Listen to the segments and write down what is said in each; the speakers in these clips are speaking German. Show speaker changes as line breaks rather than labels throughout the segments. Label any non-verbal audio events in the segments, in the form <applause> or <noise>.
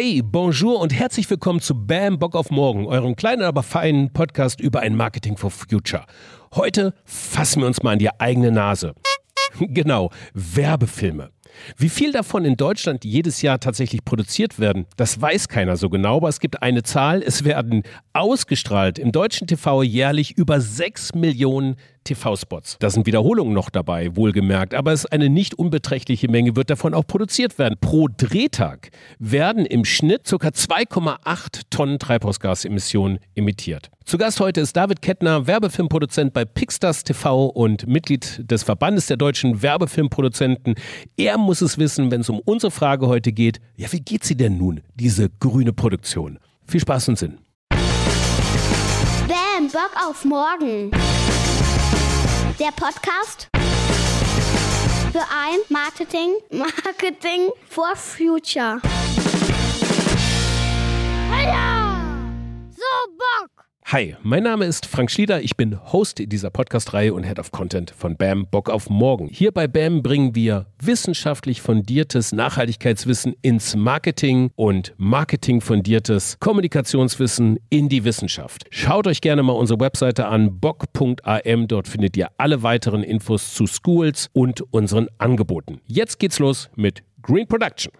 Hey, bonjour und herzlich willkommen zu Bam Bock auf Morgen, eurem kleinen, aber feinen Podcast über ein Marketing for Future. Heute fassen wir uns mal an die eigene Nase. <laughs> Genau, Werbefilme. Wie viel davon in Deutschland jedes Jahr tatsächlich produziert werden, das weiß keiner so genau, aber es gibt eine Zahl. Es werden ausgestrahlt im deutschen TV jährlich über 6 Millionen TV-Spots. Da sind Wiederholungen noch dabei, wohlgemerkt, aber es ist eine nicht unbeträchtliche Menge, wird davon auch produziert werden. Pro Drehtag werden im Schnitt ca. 2,8 Tonnen Treibhausgasemissionen emittiert. Zu Gast heute ist David Kettner, Werbefilmproduzent bei Pixstars TV und Mitglied des Verbandes der deutschen Werbefilmproduzenten. Er muss es wissen, wenn es um unsere Frage heute geht. Ja, wie geht sie denn nun, diese grüne Produktion? Viel Spaß und Sinn.
Bam, Bock auf morgen. Der Podcast für ein Marketing, Marketing for Future.
So Bock!
Hi, mein Name ist Frank Schlieder, ich bin Host dieser Podcast-Reihe und Head of Content von BAM Bock auf Morgen. Hier bei BAM bringen wir wissenschaftlich fundiertes Nachhaltigkeitswissen ins Marketing und marketingfundiertes Kommunikationswissen in die Wissenschaft. Schaut euch gerne mal unsere Webseite an, bock.am, dort findet ihr alle weiteren Infos zu Schools und unseren Angeboten. Jetzt geht's los mit Green Production.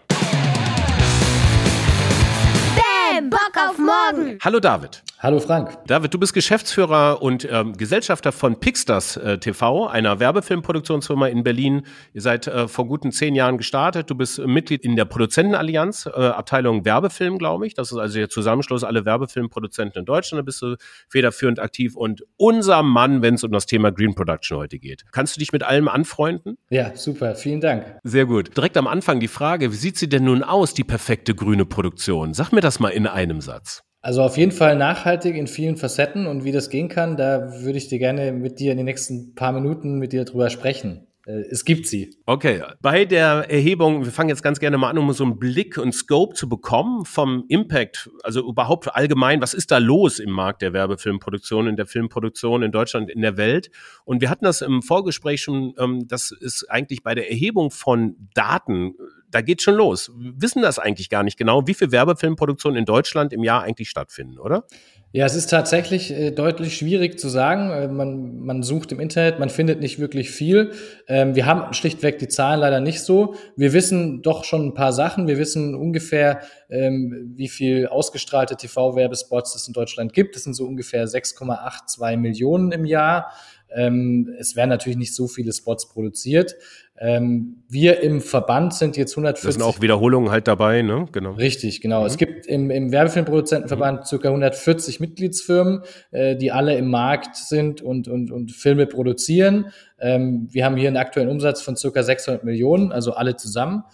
Bock auf morgen.
Hallo David.
Hallo Frank.
David, du bist Geschäftsführer und ähm, Gesellschafter von Pixstars äh, TV, einer Werbefilmproduktionsfirma in Berlin. Ihr seid äh, vor guten zehn Jahren gestartet. Du bist Mitglied in der Produzentenallianz, äh, Abteilung Werbefilm, glaube ich. Das ist also der Zusammenschluss aller Werbefilmproduzenten in Deutschland. Da bist du federführend aktiv und unser Mann, wenn es um das Thema Green Production heute geht. Kannst du dich mit allem anfreunden?
Ja, super. Vielen Dank.
Sehr gut. Direkt am Anfang die Frage, wie sieht sie denn nun aus, die perfekte grüne Produktion? Sag mir das mal in einem Satz.
Also auf jeden Fall nachhaltig in vielen Facetten und wie das gehen kann, da würde ich dir gerne mit dir in den nächsten paar Minuten mit dir drüber sprechen. Äh, Es gibt sie.
Okay, bei der Erhebung, wir fangen jetzt ganz gerne mal an, um so einen Blick und Scope zu bekommen vom Impact, also überhaupt allgemein, was ist da los im Markt der Werbefilmproduktion, in der Filmproduktion in Deutschland, in der Welt? Und wir hatten das im Vorgespräch schon, ähm, das ist eigentlich bei der Erhebung von Daten, da geht schon los. Wir wissen das eigentlich gar nicht genau, wie viel Werbefilmproduktion in Deutschland im Jahr eigentlich stattfinden, oder?
Ja, es ist tatsächlich äh, deutlich schwierig zu sagen. Äh, man, man sucht im Internet, man findet nicht wirklich viel. Ähm, wir haben schlichtweg die Zahlen leider nicht so. Wir wissen doch schon ein paar Sachen. Wir wissen ungefähr, ähm, wie viel ausgestrahlte TV-Werbespots es in Deutschland gibt. Das sind so ungefähr 6,82 Millionen im Jahr. Ähm, es werden natürlich nicht so viele Spots produziert. Ähm, wir im Verband sind jetzt 140.
Da sind auch Wiederholungen halt dabei, ne? Genau.
Richtig, genau. Es gibt im, im Werbefilmproduzentenverband circa 140 Mitgliedsfirmen, äh, die alle im Markt sind und, und, und Filme produzieren. Ähm, wir haben hier einen aktuellen Umsatz von circa 600 Millionen, also alle zusammen.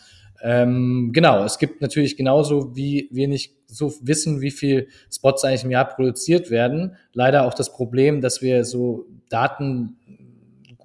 Ähm, genau, es gibt natürlich genauso, wie wir nicht so wissen, wie viel Spots eigentlich im Jahr produziert werden, leider auch das Problem, dass wir so Daten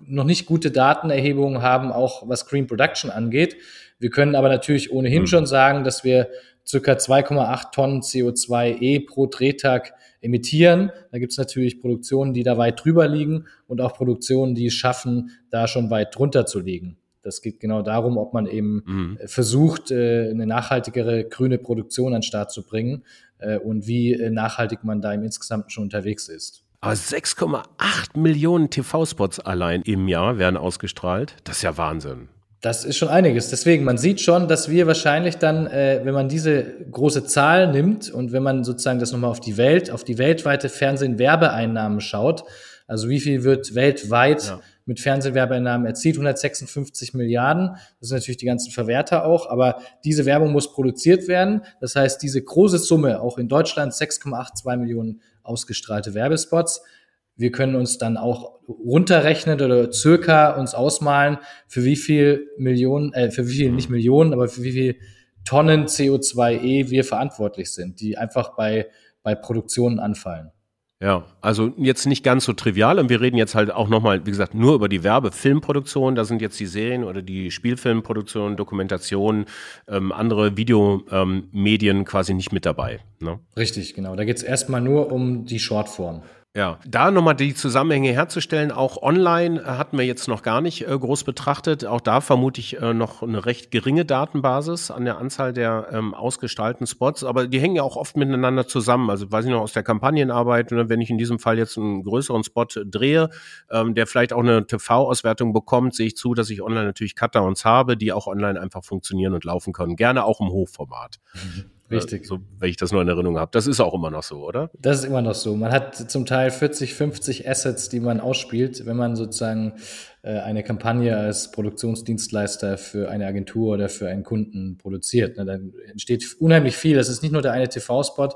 noch nicht gute Datenerhebungen haben, auch was Green Production angeht. Wir können aber natürlich ohnehin
Mhm.
schon sagen, dass wir circa 2,8 Tonnen CO2e pro Drehtag emittieren. Da gibt es natürlich Produktionen, die da weit drüber liegen und auch Produktionen, die es schaffen, da schon weit drunter zu liegen. Das geht genau darum, ob man eben
Mhm.
äh, versucht, äh, eine nachhaltigere grüne Produktion an den Start zu bringen äh, und wie nachhaltig man da im Insgesamt schon unterwegs ist.
Aber 6,8 Millionen TV-Spots allein im Jahr werden ausgestrahlt. Das ist ja Wahnsinn.
Das ist schon einiges. Deswegen, man sieht schon, dass wir wahrscheinlich dann, äh, wenn man diese große Zahl nimmt und wenn man sozusagen das nochmal auf die Welt, auf die weltweite Fernsehen-Werbeeinnahmen schaut, also wie viel wird weltweit
Ja.
Mit Fernsehwerbeeinnahmen erzielt? 156 Milliarden. Das sind natürlich die ganzen Verwerter auch, aber diese Werbung muss produziert werden. Das heißt, diese große Summe, auch in Deutschland 6,82 Millionen ausgestrahlte Werbespots, wir können uns dann auch runterrechnen oder circa uns ausmalen, für wie viel Millionen, äh, für wie viel, nicht Millionen, aber für wie viel Tonnen CO2e wir verantwortlich sind, die einfach bei, bei Produktionen anfallen.
Ja, also jetzt nicht ganz so trivial. Und wir reden jetzt halt auch nochmal, wie gesagt, nur über die Werbefilmproduktion. Da sind jetzt die Serien oder die Spielfilmproduktion, Dokumentation, ähm, andere Videomedien ähm, quasi nicht mit dabei. Ne?
Richtig, genau. Da geht es erstmal nur um die Shortform.
Ja, da nochmal die Zusammenhänge herzustellen, auch online hatten wir jetzt noch gar nicht äh, groß betrachtet. Auch da vermute ich äh, noch eine recht geringe Datenbasis an der Anzahl der ähm, ausgestalteten Spots, aber die hängen ja auch oft miteinander zusammen. Also weiß ich noch aus der Kampagnenarbeit, ne, wenn ich in diesem Fall jetzt einen größeren Spot drehe, ähm, der vielleicht auch eine TV-Auswertung bekommt, sehe ich zu, dass ich online natürlich Cutdowns habe, die auch online einfach funktionieren und laufen können. Gerne auch im Hochformat. Mhm. <laughs>
Richtig.
So, wenn ich das nur in Erinnerung habe. Das ist auch immer noch so, oder?
Das ist immer noch so. Man hat zum Teil 40, 50 Assets, die man ausspielt, wenn man sozusagen äh, eine Kampagne als Produktionsdienstleister für eine Agentur oder für einen Kunden produziert. Ne, dann entsteht unheimlich viel. Das ist nicht nur der eine TV-Spot,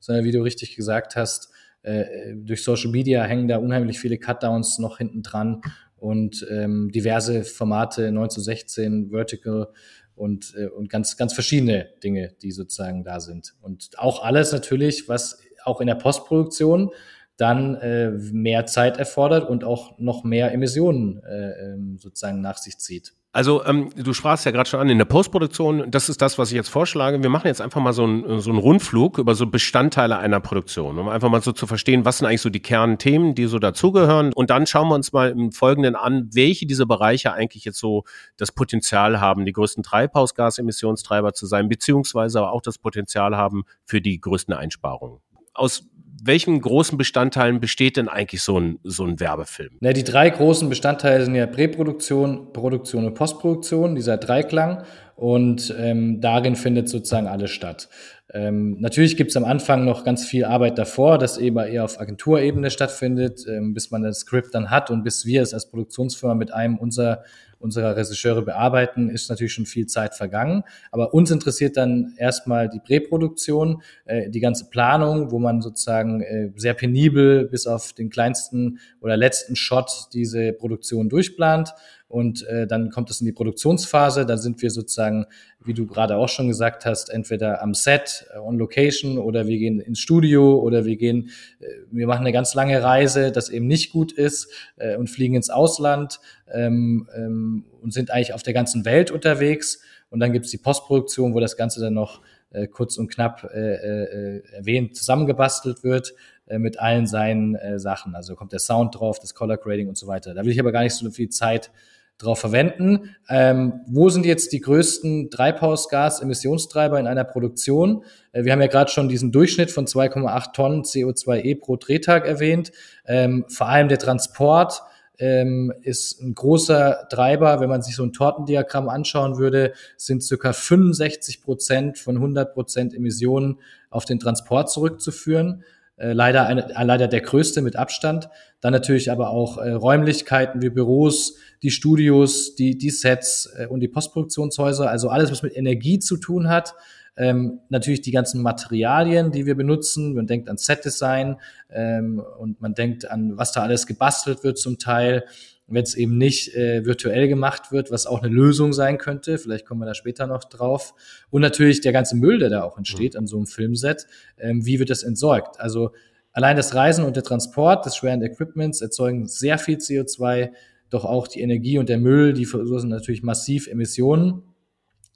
sondern wie du richtig gesagt hast, äh, durch Social Media hängen da unheimlich viele Cutdowns noch hinten dran und ähm, diverse Formate 9 zu 16, Vertical und, äh, und ganz, ganz verschiedene Dinge, die sozusagen da sind. Und auch alles natürlich, was auch in der Postproduktion dann äh, mehr Zeit erfordert und auch noch mehr Emissionen äh, ähm, sozusagen nach sich zieht.
Also ähm, du sprachst ja gerade schon an in der Postproduktion, das ist das, was ich jetzt vorschlage. Wir machen jetzt einfach mal so einen, so einen Rundflug über so Bestandteile einer Produktion, um einfach mal so zu verstehen, was sind eigentlich so die Kernthemen, die so dazugehören. Und dann schauen wir uns mal im Folgenden an, welche dieser Bereiche eigentlich jetzt so das Potenzial haben, die größten Treibhausgasemissionstreiber zu sein, beziehungsweise aber auch das Potenzial haben für die größten Einsparungen. Aus welchen großen Bestandteilen besteht denn eigentlich so ein, so ein Werbefilm?
Na, die drei großen Bestandteile sind ja Präproduktion, Produktion und Postproduktion, dieser Dreiklang. Und ähm, darin findet sozusagen alles statt. Ähm, natürlich gibt es am Anfang noch ganz viel Arbeit davor, das eben eher auf Agenturebene stattfindet, ähm, bis man das Skript dann hat und bis wir es als Produktionsfirma mit einem unserer unserer Regisseure bearbeiten, ist natürlich schon viel Zeit vergangen. Aber uns interessiert dann erstmal die Präproduktion, äh, die ganze Planung, wo man sozusagen äh, sehr penibel bis auf den kleinsten oder letzten Shot diese Produktion durchplant. Und äh, dann kommt es in die Produktionsphase. Da sind wir sozusagen, wie du gerade auch schon gesagt hast, entweder am Set, äh, on Location oder wir gehen ins Studio oder wir gehen, äh, wir machen eine ganz lange Reise, das eben nicht gut ist äh, und fliegen ins Ausland ähm, ähm, und sind eigentlich auf der ganzen Welt unterwegs. Und dann gibt's die Postproduktion, wo das Ganze dann noch äh, kurz und knapp äh, äh, erwähnt zusammengebastelt wird äh, mit allen seinen äh, Sachen. Also kommt der Sound drauf, das Color Grading und so weiter. Da will ich aber gar nicht so viel Zeit drauf verwenden. Ähm, wo sind jetzt die größten Treibhausgasemissionstreiber in einer Produktion? Äh, wir haben ja gerade schon diesen Durchschnitt von 2,8 Tonnen CO2e pro Drehtag erwähnt. Ähm, vor allem der Transport ähm, ist ein großer Treiber. Wenn man sich so ein Tortendiagramm anschauen würde, sind circa 65 Prozent von 100 Prozent Emissionen auf den Transport zurückzuführen. Äh, leider, eine, äh, leider der größte mit Abstand. Dann natürlich aber auch äh, Räumlichkeiten wie Büros, die Studios, die, die Sets äh, und die Postproduktionshäuser, also alles, was mit Energie zu tun hat. Ähm, natürlich die ganzen Materialien, die wir benutzen. Man denkt an Set-Design ähm, und man denkt an, was da alles gebastelt wird zum Teil wenn es eben nicht äh, virtuell gemacht wird, was auch eine Lösung sein könnte. Vielleicht kommen wir da später noch drauf. Und natürlich der ganze Müll, der da auch entsteht mhm. an so einem Filmset. Ähm, wie wird das entsorgt? Also allein das Reisen und der Transport des schweren Equipments erzeugen sehr viel CO2, doch auch die Energie und der Müll, die verursachen natürlich massiv Emissionen.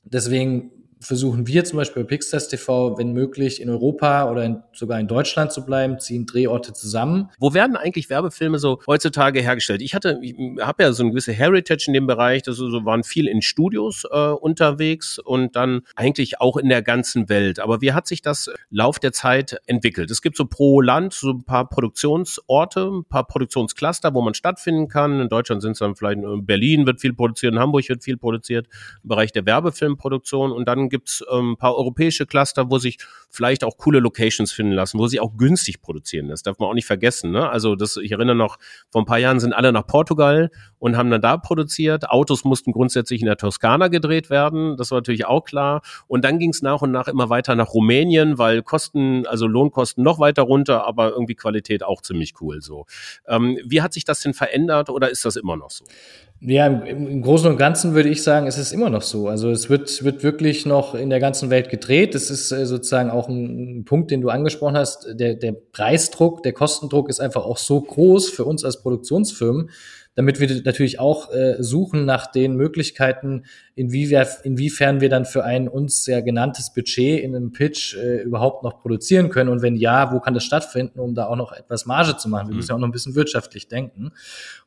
Deswegen versuchen wir zum Beispiel bei Pixtest TV, wenn möglich, in Europa oder in, sogar in Deutschland zu bleiben, ziehen Drehorte zusammen.
Wo werden eigentlich Werbefilme so heutzutage hergestellt? Ich hatte, ich habe ja so eine gewisse Heritage in dem Bereich, das so waren viel in Studios äh, unterwegs und dann eigentlich auch in der ganzen Welt. Aber wie hat sich das Lauf der Zeit entwickelt? Es gibt so pro Land so ein paar Produktionsorte, ein paar Produktionscluster, wo man stattfinden kann. In Deutschland sind es dann vielleicht in Berlin wird viel produziert, in Hamburg wird viel produziert, im Bereich der Werbefilmproduktion und dann gibt es ähm, ein paar europäische Cluster, wo sich vielleicht auch coole Locations finden lassen, wo sie auch günstig produzieren. Das darf man auch nicht vergessen. Ne? Also das, ich erinnere noch, vor ein paar Jahren sind alle nach Portugal und haben dann da produziert. Autos mussten grundsätzlich in der Toskana gedreht werden. Das war natürlich auch klar. Und dann ging es nach und nach immer weiter nach Rumänien, weil Kosten, also Lohnkosten noch weiter runter, aber irgendwie Qualität auch ziemlich cool. So, ähm, wie hat sich das denn verändert oder ist das immer noch so?
Ja, im, im Großen und Ganzen würde ich sagen, es ist immer noch so. Also es wird, wird wirklich noch in der ganzen Welt gedreht. Das ist äh, sozusagen auch ein, ein, Punkt, den du angesprochen hast. Der, der Preisdruck, der Kostendruck ist einfach auch so groß für uns als Produktionsfirmen, damit wir natürlich auch äh, suchen nach den Möglichkeiten, inwiefern wir dann für ein uns sehr genanntes Budget in einem Pitch äh, überhaupt noch produzieren können und wenn ja, wo kann das stattfinden, um da auch noch etwas Marge zu machen. Wir müssen ja auch noch ein bisschen wirtschaftlich denken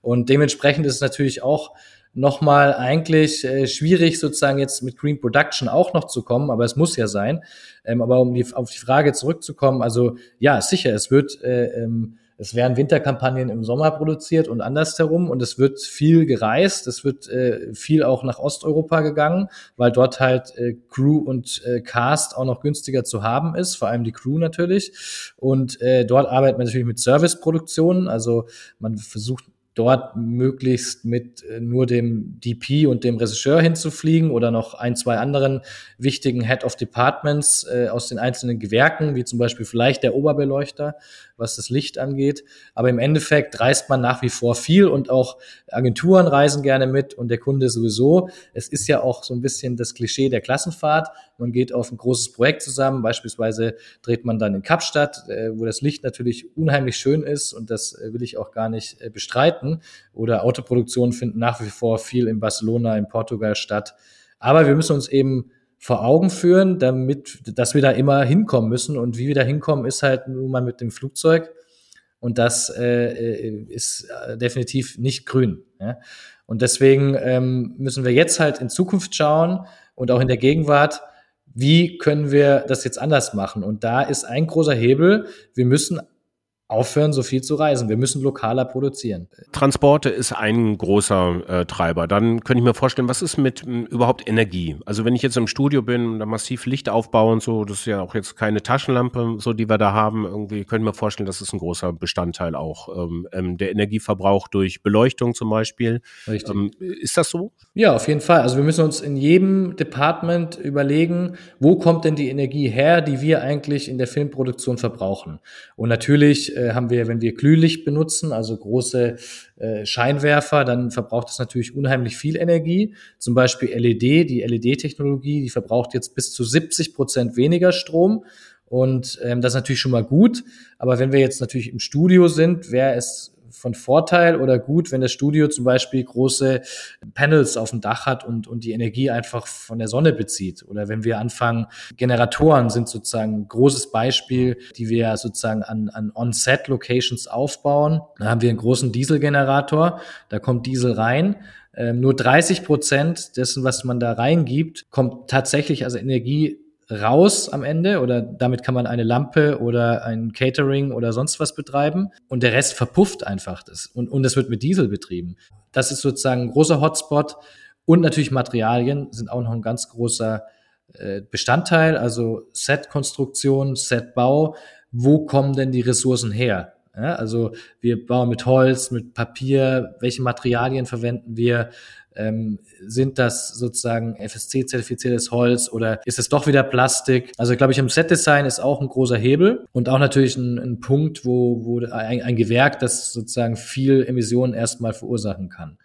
und dementsprechend ist es natürlich auch nochmal eigentlich äh, schwierig, sozusagen jetzt mit Green Production auch noch zu kommen, aber es muss ja sein. Ähm, aber um die, auf die Frage zurückzukommen, also ja, sicher, es wird, äh, ähm, es werden Winterkampagnen im Sommer produziert und andersherum und es wird viel gereist, es wird äh, viel auch nach Osteuropa gegangen, weil dort halt äh, Crew und äh, Cast auch noch günstiger zu haben ist, vor allem die Crew natürlich. Und äh, dort arbeitet man natürlich mit Serviceproduktionen, also man versucht dort möglichst mit äh, nur dem DP und dem Regisseur hinzufliegen oder noch ein, zwei anderen wichtigen Head of Departments äh, aus den einzelnen Gewerken, wie zum Beispiel vielleicht der Oberbeleuchter, was das Licht angeht. Aber im Endeffekt reist man nach wie vor viel und auch Agenturen reisen gerne mit und der Kunde sowieso. Es ist ja auch so ein bisschen das Klischee der Klassenfahrt. Man geht auf ein großes Projekt zusammen, beispielsweise dreht man dann in Kapstadt, äh, wo das Licht natürlich unheimlich schön ist und das äh, will ich auch gar nicht äh, bestreiten. Oder Autoproduktionen finden nach wie vor viel in Barcelona, in Portugal statt. Aber wir müssen uns eben vor Augen führen, damit, dass wir da immer hinkommen müssen. Und wie wir da hinkommen, ist halt nun mal mit dem Flugzeug. Und das äh, ist definitiv nicht grün. Ja? Und deswegen ähm, müssen wir jetzt halt in Zukunft schauen und auch in der Gegenwart, wie können wir das jetzt anders machen? Und da ist ein großer Hebel, wir müssen aufhören, so viel zu reisen. Wir müssen lokaler produzieren.
Transporte ist ein großer äh, Treiber. Dann könnte ich mir vorstellen, was ist mit m, hm, überhaupt Energie? Also wenn ich jetzt im Studio bin und da massiv Licht aufbaue und so, das ist ja auch jetzt keine Taschenlampe, so die wir da haben. Irgendwie könnte ich mir vorstellen, das ist ein großer Bestandteil auch ähm, ähm, der Energieverbrauch durch Beleuchtung zum Beispiel. Richtig. Ähm, ist das so?
Ja, auf jeden Fall. Also wir müssen uns in jedem Department überlegen, wo kommt denn die Energie her, die wir eigentlich in der Filmproduktion verbrauchen. Und natürlich äh, haben wir, wenn wir Glühlicht benutzen, also große äh, Scheinwerfer, dann verbraucht das natürlich unheimlich viel Energie. Zum Beispiel LED, die LED-Technologie, die verbraucht jetzt bis zu 70 Prozent weniger Strom. Und ähm, das ist natürlich schon mal gut. Aber wenn wir jetzt natürlich im Studio sind, wäre es von Vorteil oder gut, wenn das Studio zum Beispiel große Panels auf dem Dach hat und, und die Energie einfach von der Sonne bezieht. Oder wenn wir anfangen, Generatoren sind sozusagen ein großes Beispiel, die wir sozusagen an, an On-Set-Locations aufbauen. Da haben wir einen großen Dieselgenerator, da kommt Diesel rein. Ähm, nur 30 Prozent dessen, was man da reingibt, kommt tatsächlich als Energie raus am Ende oder damit kann man eine Lampe oder ein Catering oder sonst was betreiben und der Rest verpufft einfach das und, und es wird mit Diesel betrieben. Das ist sozusagen ein großer Hotspot und natürlich Materialien sind auch noch ein ganz großer äh, Bestandteil, also Set-Konstruktion, Set-Bau. Wo kommen denn die Ressourcen her? Ja, also wir bauen mit Holz, mit Papier, welche Materialien verwenden wir, ähm, sind das sozusagen FSC-zertifiziertes Holz oder ist es doch wieder Plastik? Also glaube ich, im Set-Design ist auch ein großer Hebel und auch natürlich ein, ein Punkt, wo, wo ein, ein Gewerk, das sozusagen viel Emissionen erstmal verursachen kann.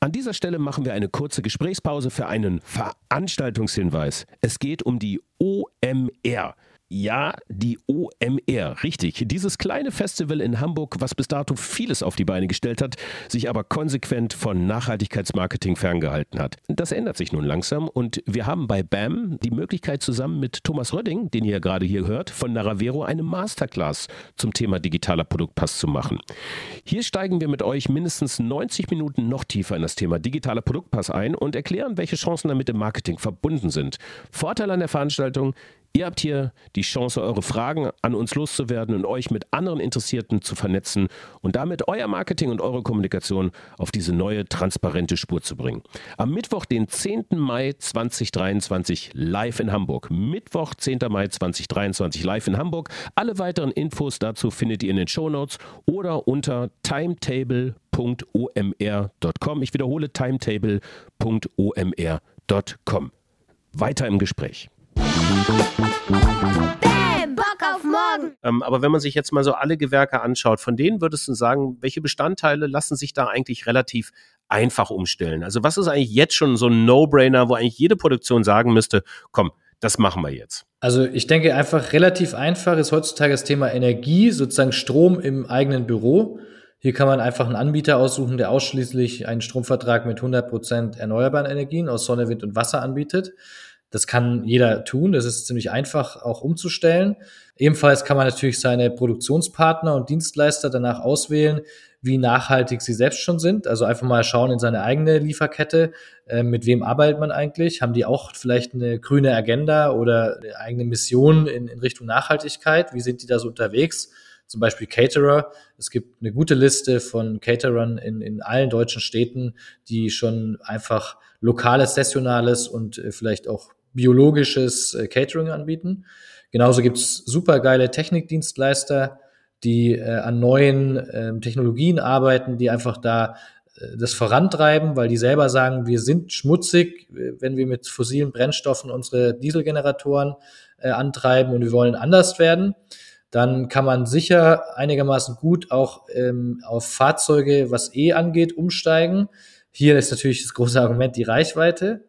An dieser Stelle machen wir eine kurze Gesprächspause für einen Veranstaltungshinweis. Es geht um die OMR. Ja, die OMR, richtig. Dieses kleine Festival in Hamburg, was bis dato vieles auf die Beine gestellt hat, sich aber konsequent von Nachhaltigkeitsmarketing ferngehalten hat. Das ändert sich nun langsam und wir haben bei BAM die Möglichkeit zusammen mit Thomas Rödding, den ihr gerade hier hört, von Naravero eine Masterclass zum Thema digitaler Produktpass zu machen. Hier steigen wir mit euch mindestens 90 Minuten noch tiefer in das Thema digitaler Produktpass ein und erklären, welche Chancen damit im Marketing verbunden sind. Vorteil an der Veranstaltung, Ihr habt hier die Chance, eure Fragen an uns loszuwerden und euch mit anderen Interessierten zu vernetzen und damit euer Marketing und eure Kommunikation auf diese neue transparente Spur zu bringen. Am Mittwoch, den 10. Mai 2023, live in Hamburg. Mittwoch, 10. Mai 2023, live in Hamburg. Alle weiteren Infos dazu findet ihr in den Show Notes oder unter timetable.omr.com. Ich wiederhole timetable.omr.com. Weiter im Gespräch.
Bam, Bock auf morgen.
Ähm, aber wenn man sich jetzt mal so alle Gewerke anschaut, von denen würdest du sagen, welche Bestandteile lassen sich da eigentlich relativ einfach umstellen? Also was ist eigentlich jetzt schon so ein No-Brainer, wo eigentlich jede Produktion sagen müsste, komm, das machen wir jetzt?
Also ich denke einfach relativ einfach ist heutzutage das Thema Energie, sozusagen Strom im eigenen Büro. Hier kann man einfach einen Anbieter aussuchen, der ausschließlich einen Stromvertrag mit 100 Prozent erneuerbaren Energien aus Sonne, Wind und Wasser anbietet. Das kann jeder tun. Das ist ziemlich einfach auch umzustellen. Ebenfalls kann man natürlich seine Produktionspartner und Dienstleister danach auswählen, wie nachhaltig sie selbst schon sind. Also einfach mal schauen in seine eigene Lieferkette, äh, mit wem arbeitet man eigentlich? Haben die auch vielleicht eine grüne Agenda oder eine eigene Mission in, in Richtung Nachhaltigkeit? Wie sind die da so unterwegs? Zum Beispiel Caterer. Es gibt eine gute Liste von Caterern in, in allen deutschen Städten, die schon einfach lokales, sessionales und äh, vielleicht auch biologisches äh, Catering anbieten. Genauso gibt's super geile Technikdienstleister, die äh, an neuen äh, Technologien arbeiten, die einfach da äh, das vorantreiben, weil die selber sagen, wir sind schmutzig, wenn wir mit fossilen Brennstoffen unsere Dieselgeneratoren äh, antreiben und wir wollen anders werden. Dann kann man sicher einigermaßen gut auch ähm, auf Fahrzeuge, was E angeht, umsteigen. Hier ist natürlich das große Argument die Reichweite.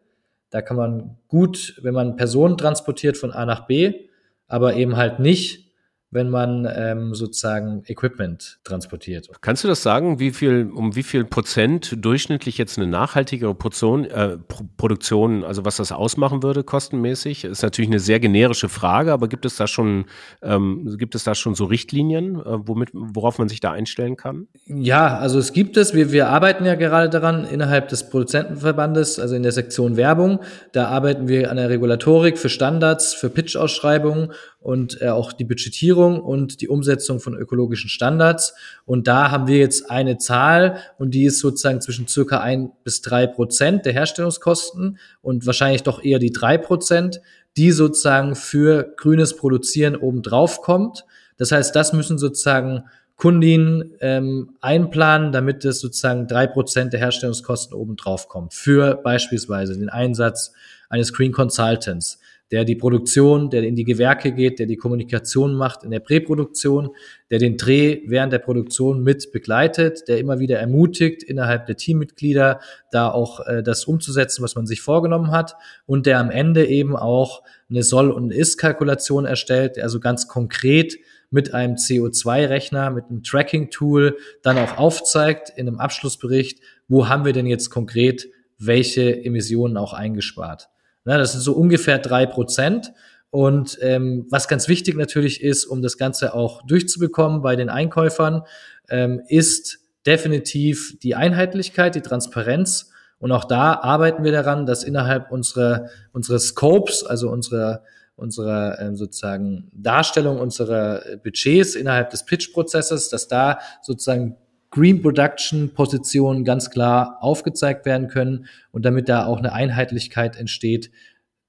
Da kann man gut, wenn man Personen transportiert von A nach B, aber eben halt nicht wenn man ähm, sozusagen Equipment transportiert.
Kannst du das sagen, wie viel, um wie viel Prozent durchschnittlich jetzt eine nachhaltigere Portion, äh, Pro Produktion, also was das ausmachen würde, kostenmäßig? Ist natürlich eine sehr generische Frage, aber gibt es da schon, ähm, gibt es da schon so Richtlinien, äh, womit, worauf man sich da einstellen kann?
Ja, also es gibt es. Wir, wir arbeiten ja gerade daran innerhalb des Produzentenverbandes, also in der Sektion Werbung. Da arbeiten wir an der Regulatorik für Standards, für Pitch-Ausschreibungen und äh, auch die Budgetierung und die Umsetzung von ökologischen Standards. Und da haben wir jetzt eine Zahl und die ist sozusagen zwischen circa ein bis drei Prozent der Herstellungskosten und wahrscheinlich doch eher die drei Prozent, die sozusagen für grünes Produzieren obendrauf kommt. Das heißt, das müssen sozusagen Kundin ähm, einplanen, damit es sozusagen drei Prozent der Herstellungskosten obendrauf kommt. Für beispielsweise den Einsatz eines Green Consultants der die Produktion, der in die Gewerke geht, der die Kommunikation macht in der Präproduktion, der den Dreh während der Produktion mit begleitet, der immer wieder ermutigt, innerhalb der Teammitglieder da auch äh, das umzusetzen, was man sich vorgenommen hat und der am Ende eben auch eine Soll- und Ist-Kalkulation erstellt, der also ganz konkret mit einem CO2-Rechner, mit einem Tracking-Tool dann auch aufzeigt in einem Abschlussbericht, wo haben wir denn jetzt konkret welche Emissionen auch eingespart. Ne, das sind so ungefähr drei Prozent. Und ähm, was ganz wichtig natürlich ist, um das Ganze auch durchzubekommen bei den Einkäufern, ähm, ist definitiv die Einheitlichkeit, die Transparenz. Und auch da arbeiten wir daran, dass innerhalb unserer, unserer Scopes, also unserer, unserer ähm, sozusagen Darstellung unserer Budgets innerhalb des Pitch-Prozesses, dass da sozusagen Green Production Positionen ganz klar aufgezeigt werden können und damit da auch eine Einheitlichkeit entsteht,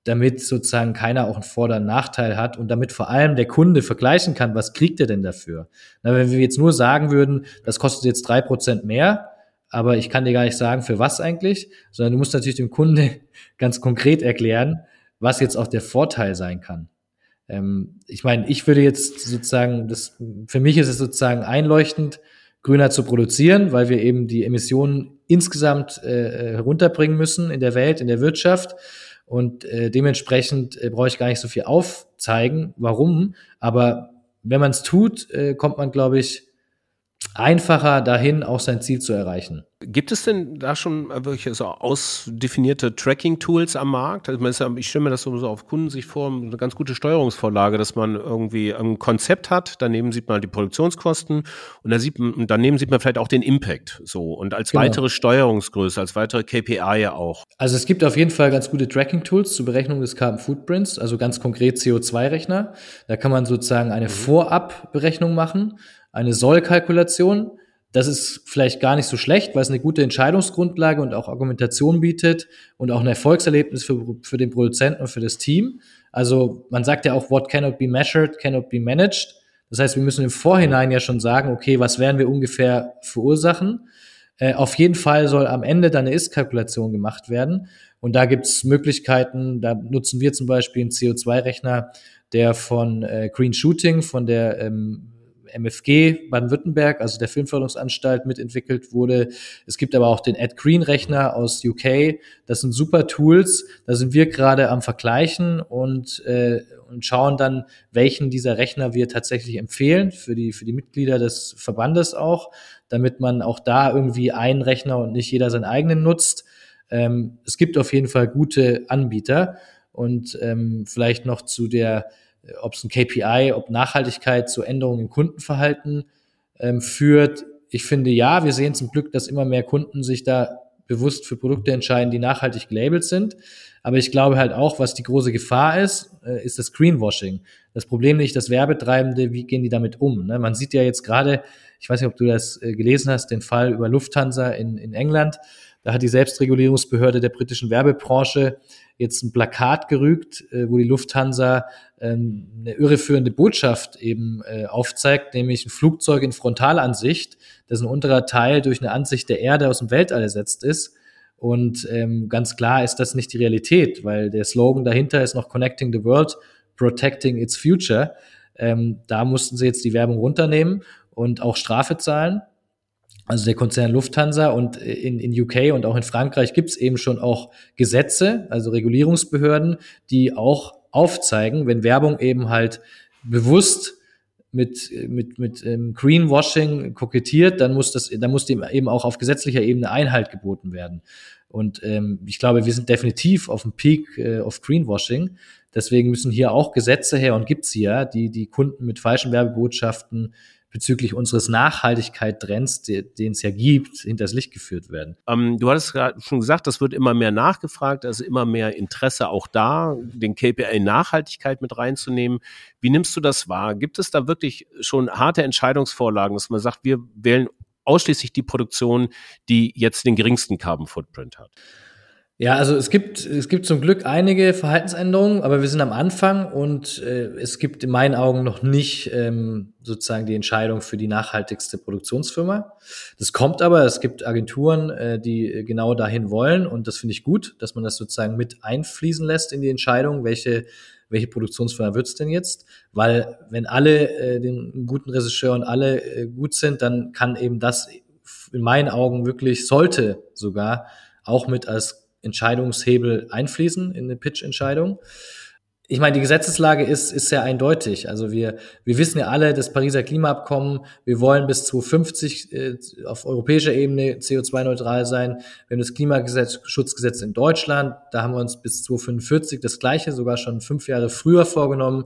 damit sozusagen keiner auch einen Vor- und Nachteil hat und damit vor allem der Kunde vergleichen kann, was kriegt er denn dafür? Na, wenn wir jetzt nur sagen würden, das kostet jetzt drei Prozent mehr, aber ich kann dir gar nicht sagen, für was eigentlich, sondern du musst natürlich dem Kunde <laughs> ganz konkret erklären, was jetzt auch der Vorteil sein kann. Ähm, ich meine, ich würde jetzt sozusagen, das, für mich ist es sozusagen einleuchtend, grüner zu produzieren, weil wir eben die Emissionen insgesamt äh, herunterbringen müssen in der Welt, in der Wirtschaft. Und äh, dementsprechend äh, brauche ich gar nicht so viel aufzeigen, warum. Aber wenn man es tut, äh, kommt man, glaube ich, einfacher dahin, auch sein Ziel zu erreichen.
Gibt es denn da schon wirklich so ausdefinierte Tracking-Tools am Markt? Also ich stelle mir das so auf Kundensicht vor, eine ganz gute Steuerungsvorlage, dass man irgendwie ein Konzept hat, daneben sieht man die Produktionskosten und, da sieht man, daneben sieht man vielleicht auch den Impact so und als genau. weitere Steuerungsgröße, als weitere KPI ja auch.
Also es gibt auf jeden Fall ganz gute Tracking-Tools zur Berechnung des Carbon Footprints, also ganz konkret CO2-Rechner. Da kann man sozusagen eine mhm. Vorabberechnung machen, eine Sollkalkulation das ist vielleicht gar nicht so schlecht, weil es eine gute Entscheidungsgrundlage und auch Argumentation bietet und auch ein Erfolgserlebnis für, für den Produzenten und für das Team. Also man sagt ja auch, what cannot be measured, cannot be managed. Das heißt, wir müssen im Vorhinein ja schon sagen, okay, was werden wir ungefähr verursachen? Äh, auf jeden Fall soll am Ende dann eine Ist-Kalkulation gemacht werden. Und da gibt es Möglichkeiten, da nutzen wir zum Beispiel einen CO2-Rechner, der von äh, Green Shooting, von der ähm, MFG Baden-Württemberg, also der Filmförderungsanstalt, mitentwickelt wurde. Es gibt aber auch den Ed Green Rechner aus UK. Das sind super Tools. Da sind wir gerade am Vergleichen und, äh, und schauen dann, welchen dieser Rechner wir tatsächlich empfehlen für die, für die Mitglieder des Verbandes auch, damit man auch da irgendwie einen Rechner und nicht jeder seinen eigenen nutzt. Ähm, es gibt auf jeden Fall gute Anbieter und ähm, vielleicht noch zu der ob es ein KPI, ob Nachhaltigkeit zu Änderungen im Kundenverhalten ähm, führt. Ich finde ja, wir sehen zum Glück, dass immer mehr Kunden sich da bewusst für Produkte entscheiden, die nachhaltig gelabelt sind. Aber ich glaube halt auch, was die große Gefahr ist, äh, ist das Greenwashing. Das Problem nicht, dass Werbetreibende, wie gehen die damit um? Ne? Man sieht ja jetzt gerade, ich weiß nicht, ob du das äh, gelesen hast, den Fall über Lufthansa in, in England. Da hat die Selbstregulierungsbehörde der britischen Werbebranche jetzt ein Plakat gerügt, äh, wo die Lufthansa ähm, eine irreführende Botschaft eben aufzeigt, nämlich ein Flugzeug in Frontalansicht, dessen unterer Teil durch eine Ansicht der Erde aus dem Weltall ersetzt ist. Und ähm, ganz klar ist das nicht die Realität, weil der Slogan dahinter ist noch Connecting the World, Protecting its Future. Ähm, da mussten sie jetzt die Werbung runternehmen und auch Strafe zahlen also der Konzern Lufthansa und in, in UK und auch in Frankreich gibt es eben schon auch Gesetze, also Regulierungsbehörden, die auch aufzeigen, wenn Werbung eben halt bewusst mit, mit, mit ähm, Greenwashing kokettiert, dann muss das, dann muss dem eben auch auf gesetzlicher Ebene Einhalt geboten werden. Und ähm, ich glaube, wir sind definitiv auf dem Peak äh, of Greenwashing. Deswegen müssen hier auch Gesetze her und gibt's hier, die die Kunden mit falschen Werbebotschaften bezüglich unseres Nachhaltigkeit-Trends, den es ja gibt, hinters Licht geführt werden.
Ähm, du hattest gerade schon gesagt, das wird immer mehr nachgefragt, also immer mehr Interesse auch da, den KPI Nachhaltigkeit mit reinzunehmen. Wie nimmst du das wahr? Gibt es da wirklich schon harte Entscheidungsvorlagen, dass man sagt, wir wählen ausschließlich die Produktion, die jetzt den geringsten Carbon Footprint hat?
Ja, also es gibt, es gibt zum Glück einige Verhaltensänderungen, aber wir sind am Anfang und äh, es gibt in meinen Augen noch nicht ähm, sozusagen die Entscheidung für die nachhaltigste Produktionsfirma. Das kommt aber, es gibt Agenturen, äh, die genau dahin wollen und das finde ich gut, dass man das sozusagen mit einfließen lässt in die Entscheidung, welche welche Produktionsfirma wird's denn jetzt? Weil wenn alle äh, den guten Regisseur und alle äh, gut sind, dann kann eben das in meinen Augen wirklich, sollte sogar auch mit als Entscheidungshebel einfließen in eine Pitch-Entscheidung. Ich meine, die Gesetzeslage ist, ist sehr eindeutig. Also wir, wir wissen ja alle, das Pariser Klimaabkommen, wir wollen bis 2050 äh, auf europäischer Ebene CO2-neutral sein. Wir haben das Klimaschutzgesetz in Deutschland, da haben wir uns bis 2045 das gleiche, sogar schon fünf Jahre früher vorgenommen.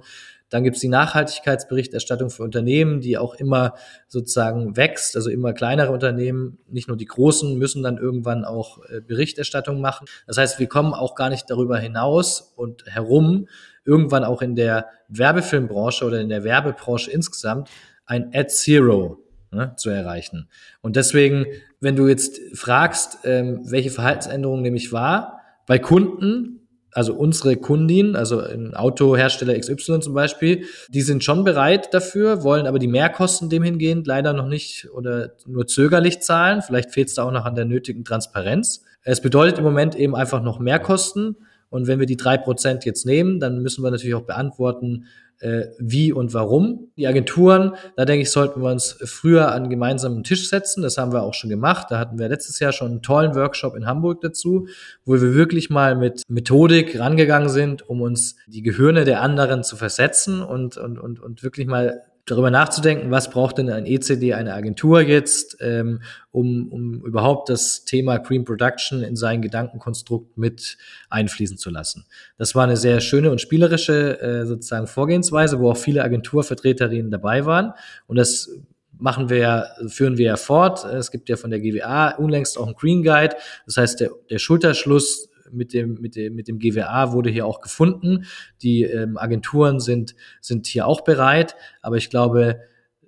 Dann gibt es die Nachhaltigkeitsberichterstattung für Unternehmen, die auch immer sozusagen wächst. Also immer kleinere Unternehmen, nicht nur die großen, müssen dann irgendwann auch äh, Berichterstattung machen. Das heißt, wir kommen auch gar nicht darüber hinaus und herum, irgendwann auch in der Werbefilmbranche oder in der Werbebranche insgesamt ein Ad Zero ne, zu erreichen. Und deswegen, wenn du jetzt fragst, ähm, welche Verhaltensänderungen nämlich wahr, bei Kunden also unsere Kundin, also ein Autohersteller XY zum Beispiel, die sind schon bereit dafür, wollen aber die Mehrkosten dem hingehend leider noch nicht oder nur zögerlich zahlen. Vielleicht fehlt es da auch noch an der nötigen Transparenz. Es bedeutet im Moment eben einfach noch Mehrkosten. Und wenn wir die drei Prozent jetzt nehmen, dann müssen wir natürlich auch beantworten, äh, wie und warum. Die Agenturen, da denke ich, sollten wir uns früher an gemeinsamen Tisch setzen. Das haben wir auch schon gemacht. Da hatten wir letztes Jahr schon einen tollen Workshop in Hamburg dazu, wo wir wirklich mal mit Methodik rangegangen sind, um uns die Gehirne der anderen zu versetzen und, und, und, und wirklich mal darüber nachzudenken, was braucht denn ein ECD, eine Agentur jetzt, ähm, um, um überhaupt das Thema Green Production in sein Gedankenkonstrukt mit einfließen zu lassen. Das war eine sehr schöne und spielerische äh, sozusagen Vorgehensweise, wo auch viele Agenturvertreterinnen dabei waren. Und das machen wir führen wir ja fort. Es gibt ja von der GWA unlängst auch einen Green Guide. Das heißt, der, der Schulterschluss mit dem, mit dem, mit dem GWA wurde hier auch gefunden. Die ähm, Agenturen sind, sind hier auch bereit. Aber ich glaube,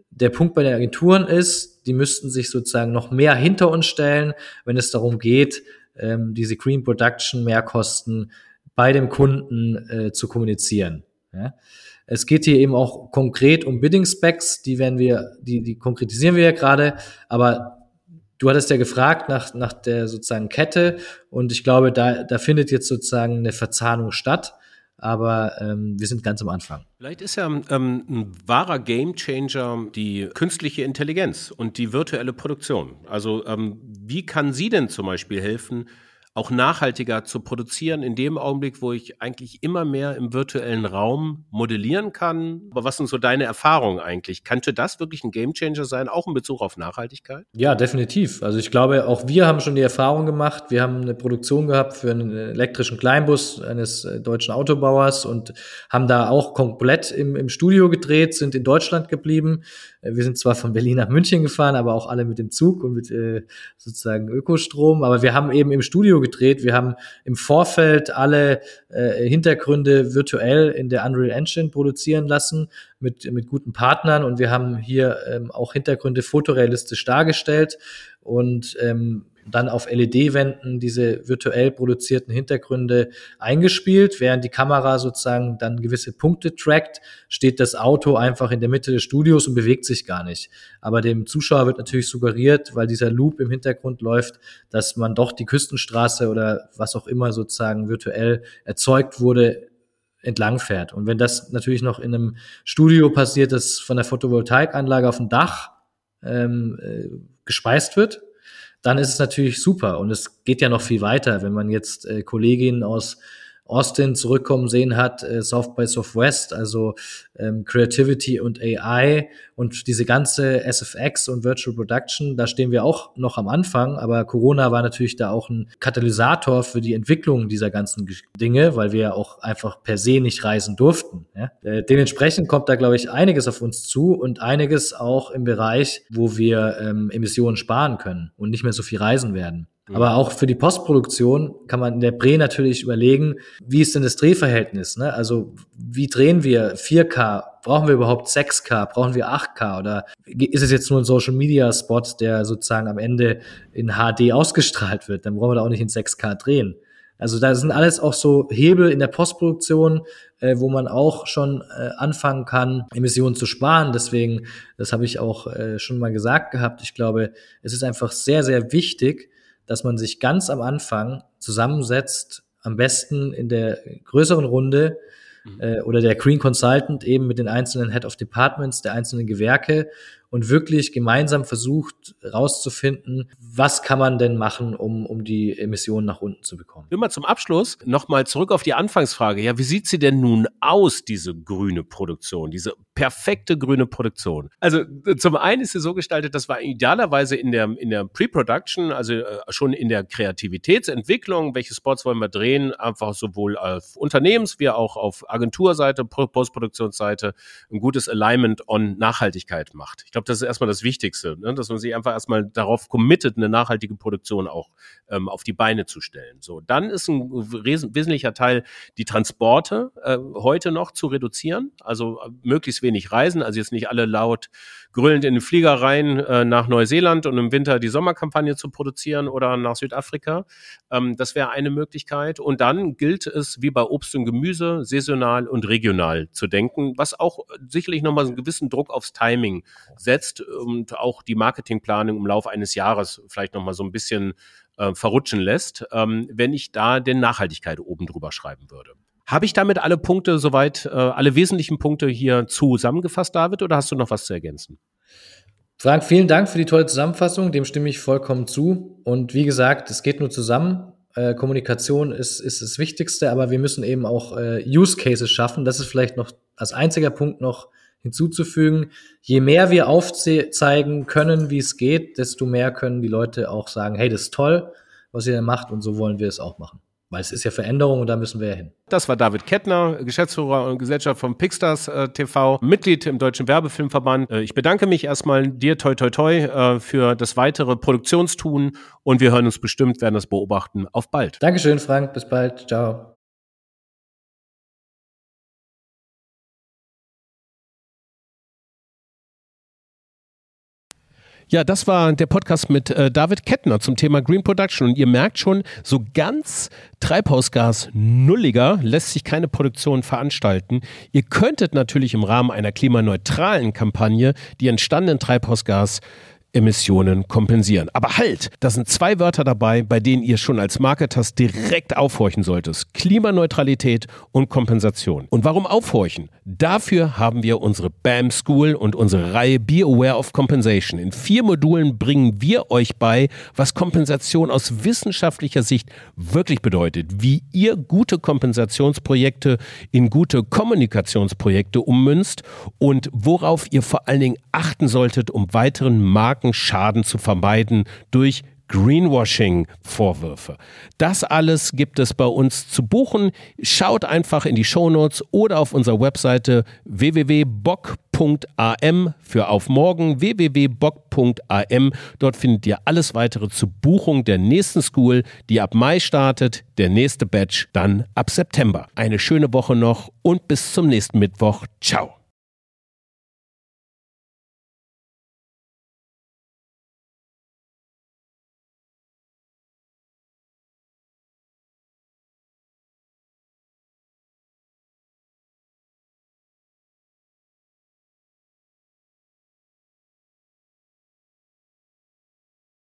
der Punkt bei den Agenturen ist, die müssten sich sozusagen noch mehr hinter uns stellen, wenn es darum geht, ähm, diese Green Production Mehrkosten bei dem Kunden äh, zu kommunizieren. Ja? Es geht hier eben auch konkret um Bidding Specs, die werden wir, die, die konkretisieren wir ja gerade, aber Du hattest ja gefragt nach, nach der sozusagen Kette und ich glaube, da, da findet jetzt sozusagen eine Verzahnung statt. aber ähm, wir sind ganz am Anfang.
Vielleicht ist ja ähm, ein wahrer Gamechanger die künstliche Intelligenz und die virtuelle Produktion. Also ähm, wie kann sie denn zum Beispiel helfen, auch nachhaltiger zu produzieren, in dem Augenblick, wo ich eigentlich immer mehr im virtuellen Raum modellieren kann. Aber was sind so deine Erfahrungen eigentlich? Könnte das wirklich ein Gamechanger sein, auch in Bezug auf Nachhaltigkeit?
Ja, definitiv. Also ich glaube, auch wir haben schon die Erfahrung gemacht. Wir haben eine Produktion gehabt für einen elektrischen Kleinbus eines äh, deutschen Autobauers und haben da auch komplett im, im Studio gedreht, sind in Deutschland geblieben. Äh, wir sind zwar von Berlin nach München gefahren, aber auch alle mit dem Zug und mit äh, sozusagen Ökostrom. Aber wir haben eben im Studio gedreht. Wir haben im Vorfeld alle äh, Hintergründe virtuell in der Unreal Engine produzieren lassen mit, mit guten Partnern und wir haben hier ähm, auch Hintergründe fotorealistisch dargestellt und ähm, dann auf LED-Wänden diese virtuell produzierten Hintergründe eingespielt. Während die Kamera sozusagen dann gewisse Punkte trackt, steht das Auto einfach in der Mitte des Studios und bewegt sich gar nicht. Aber dem Zuschauer wird natürlich suggeriert, weil dieser Loop im Hintergrund läuft, dass man doch die Küstenstraße oder was auch immer sozusagen virtuell erzeugt wurde, entlang fährt. Und wenn das natürlich noch in einem Studio passiert, das von der Photovoltaikanlage auf dem Dach ähm, äh, gespeist wird, dann ist es natürlich super. Und es geht ja noch viel weiter, wenn man jetzt äh, Kolleginnen aus Austin zurückkommen sehen hat, äh, South by Southwest, also ähm, Creativity und AI und diese ganze SFX und Virtual Production, da stehen wir auch noch am Anfang, aber Corona war natürlich da auch ein Katalysator für die Entwicklung dieser ganzen Dinge, weil wir ja auch einfach per se nicht reisen durften. Ja? Äh, dementsprechend kommt da, glaube ich, einiges auf uns zu und einiges auch im Bereich, wo wir ähm, Emissionen sparen können und nicht mehr so viel reisen werden. Aber auch für die Postproduktion kann man in der Prä natürlich überlegen, wie ist denn das Drehverhältnis? Ne? Also wie drehen wir 4K? Brauchen wir überhaupt 6K? Brauchen wir 8K? Oder ist es jetzt nur ein Social Media Spot, der sozusagen am Ende in HD ausgestrahlt wird? Dann brauchen wir da auch nicht in 6K drehen. Also da sind alles auch so Hebel in der Postproduktion, äh, wo man auch schon äh, anfangen kann, Emissionen zu sparen. Deswegen, das habe ich auch äh, schon mal gesagt gehabt. Ich glaube, es ist einfach sehr, sehr wichtig, dass man sich ganz am Anfang zusammensetzt, am besten in der größeren Runde mhm. äh, oder der Green Consultant eben mit den einzelnen Head of Departments der einzelnen Gewerke und wirklich gemeinsam versucht rauszufinden, was kann man denn machen, um, um die Emissionen nach unten zu bekommen.
Immer zum Abschluss nochmal zurück auf die Anfangsfrage. Ja, wie sieht sie denn nun aus, diese grüne Produktion, diese perfekte grüne Produktion? Also zum einen ist sie so gestaltet, das war idealerweise in der, in der Pre-Production, also äh, schon in der Kreativitätsentwicklung, welche Spots wollen wir drehen, einfach sowohl auf Unternehmens- wie auch auf Agenturseite, Postproduktionsseite ein gutes Alignment on Nachhaltigkeit macht. Ich glaube, das ist erstmal das Wichtigste, ne? dass man sich einfach erstmal darauf committet, eine nachhaltige Produktion auch ähm, auf die Beine zu stellen. So, dann ist ein wesentlicher Teil die Transporte äh, heute noch zu reduzieren, also äh, möglichst wenig reisen, also jetzt nicht alle laut grüllend in den Flieger rein äh, nach Neuseeland und im Winter die Sommerkampagne zu produzieren oder nach Südafrika. Ähm, das wäre eine Möglichkeit. Und dann gilt es, wie bei Obst und Gemüse, saisonal und regional zu denken, was auch sicherlich nochmal einen gewissen Druck aufs Timing und auch die Marketingplanung im Laufe eines Jahres vielleicht nochmal so ein bisschen äh, verrutschen lässt, ähm, wenn ich da den Nachhaltigkeit oben drüber schreiben würde. Habe ich damit alle Punkte soweit, äh, alle wesentlichen Punkte hier zusammengefasst, David, oder hast du noch was zu ergänzen?
Frank, vielen Dank für die tolle Zusammenfassung. Dem stimme ich vollkommen zu. Und wie gesagt, es geht nur zusammen. Äh, Kommunikation ist, ist das Wichtigste, aber wir müssen eben auch äh, Use Cases schaffen. Das ist vielleicht noch als einziger Punkt noch hinzuzufügen. Je mehr wir aufzeigen können, wie es geht, desto mehr können die Leute auch sagen, hey, das ist toll, was ihr da macht und so wollen wir es auch machen. Weil es ist ja Veränderung und da müssen wir ja hin.
Das war David Kettner, Geschäftsführer und Gesellschaft von Pixstars äh, TV, Mitglied im Deutschen Werbefilmverband. Äh, ich bedanke mich erstmal dir toi toi toi äh, für das weitere Produktionstun und wir hören uns bestimmt, werden das beobachten. Auf bald.
Dankeschön, Frank. Bis bald. Ciao.
Ja, das war der Podcast mit äh, David Kettner zum Thema Green Production. Und ihr merkt schon, so ganz Treibhausgas-nulliger lässt sich keine Produktion veranstalten. Ihr könntet natürlich im Rahmen einer klimaneutralen Kampagne die entstandenen Treibhausgas Emissionen kompensieren. Aber halt, da sind zwei Wörter dabei, bei denen ihr schon als Marketers direkt aufhorchen solltest. Klimaneutralität und Kompensation. Und warum aufhorchen? Dafür haben wir unsere BAM School und unsere Reihe Be Aware of Compensation. In vier Modulen bringen wir euch bei, was Kompensation aus wissenschaftlicher Sicht wirklich bedeutet, wie ihr gute Kompensationsprojekte in gute Kommunikationsprojekte ummünzt und worauf ihr vor allen Dingen achten solltet, um weiteren Markenschaden zu vermeiden durch Greenwashing-Vorwürfe. Das alles gibt es bei uns zu buchen. Schaut einfach in die Shownotes oder auf unserer Webseite www.bock.am für auf morgen www.bock.am. Dort findet ihr alles weitere zur Buchung der nächsten School, die ab Mai startet, der nächste Batch dann ab September. Eine schöne Woche noch und bis zum nächsten Mittwoch. Ciao.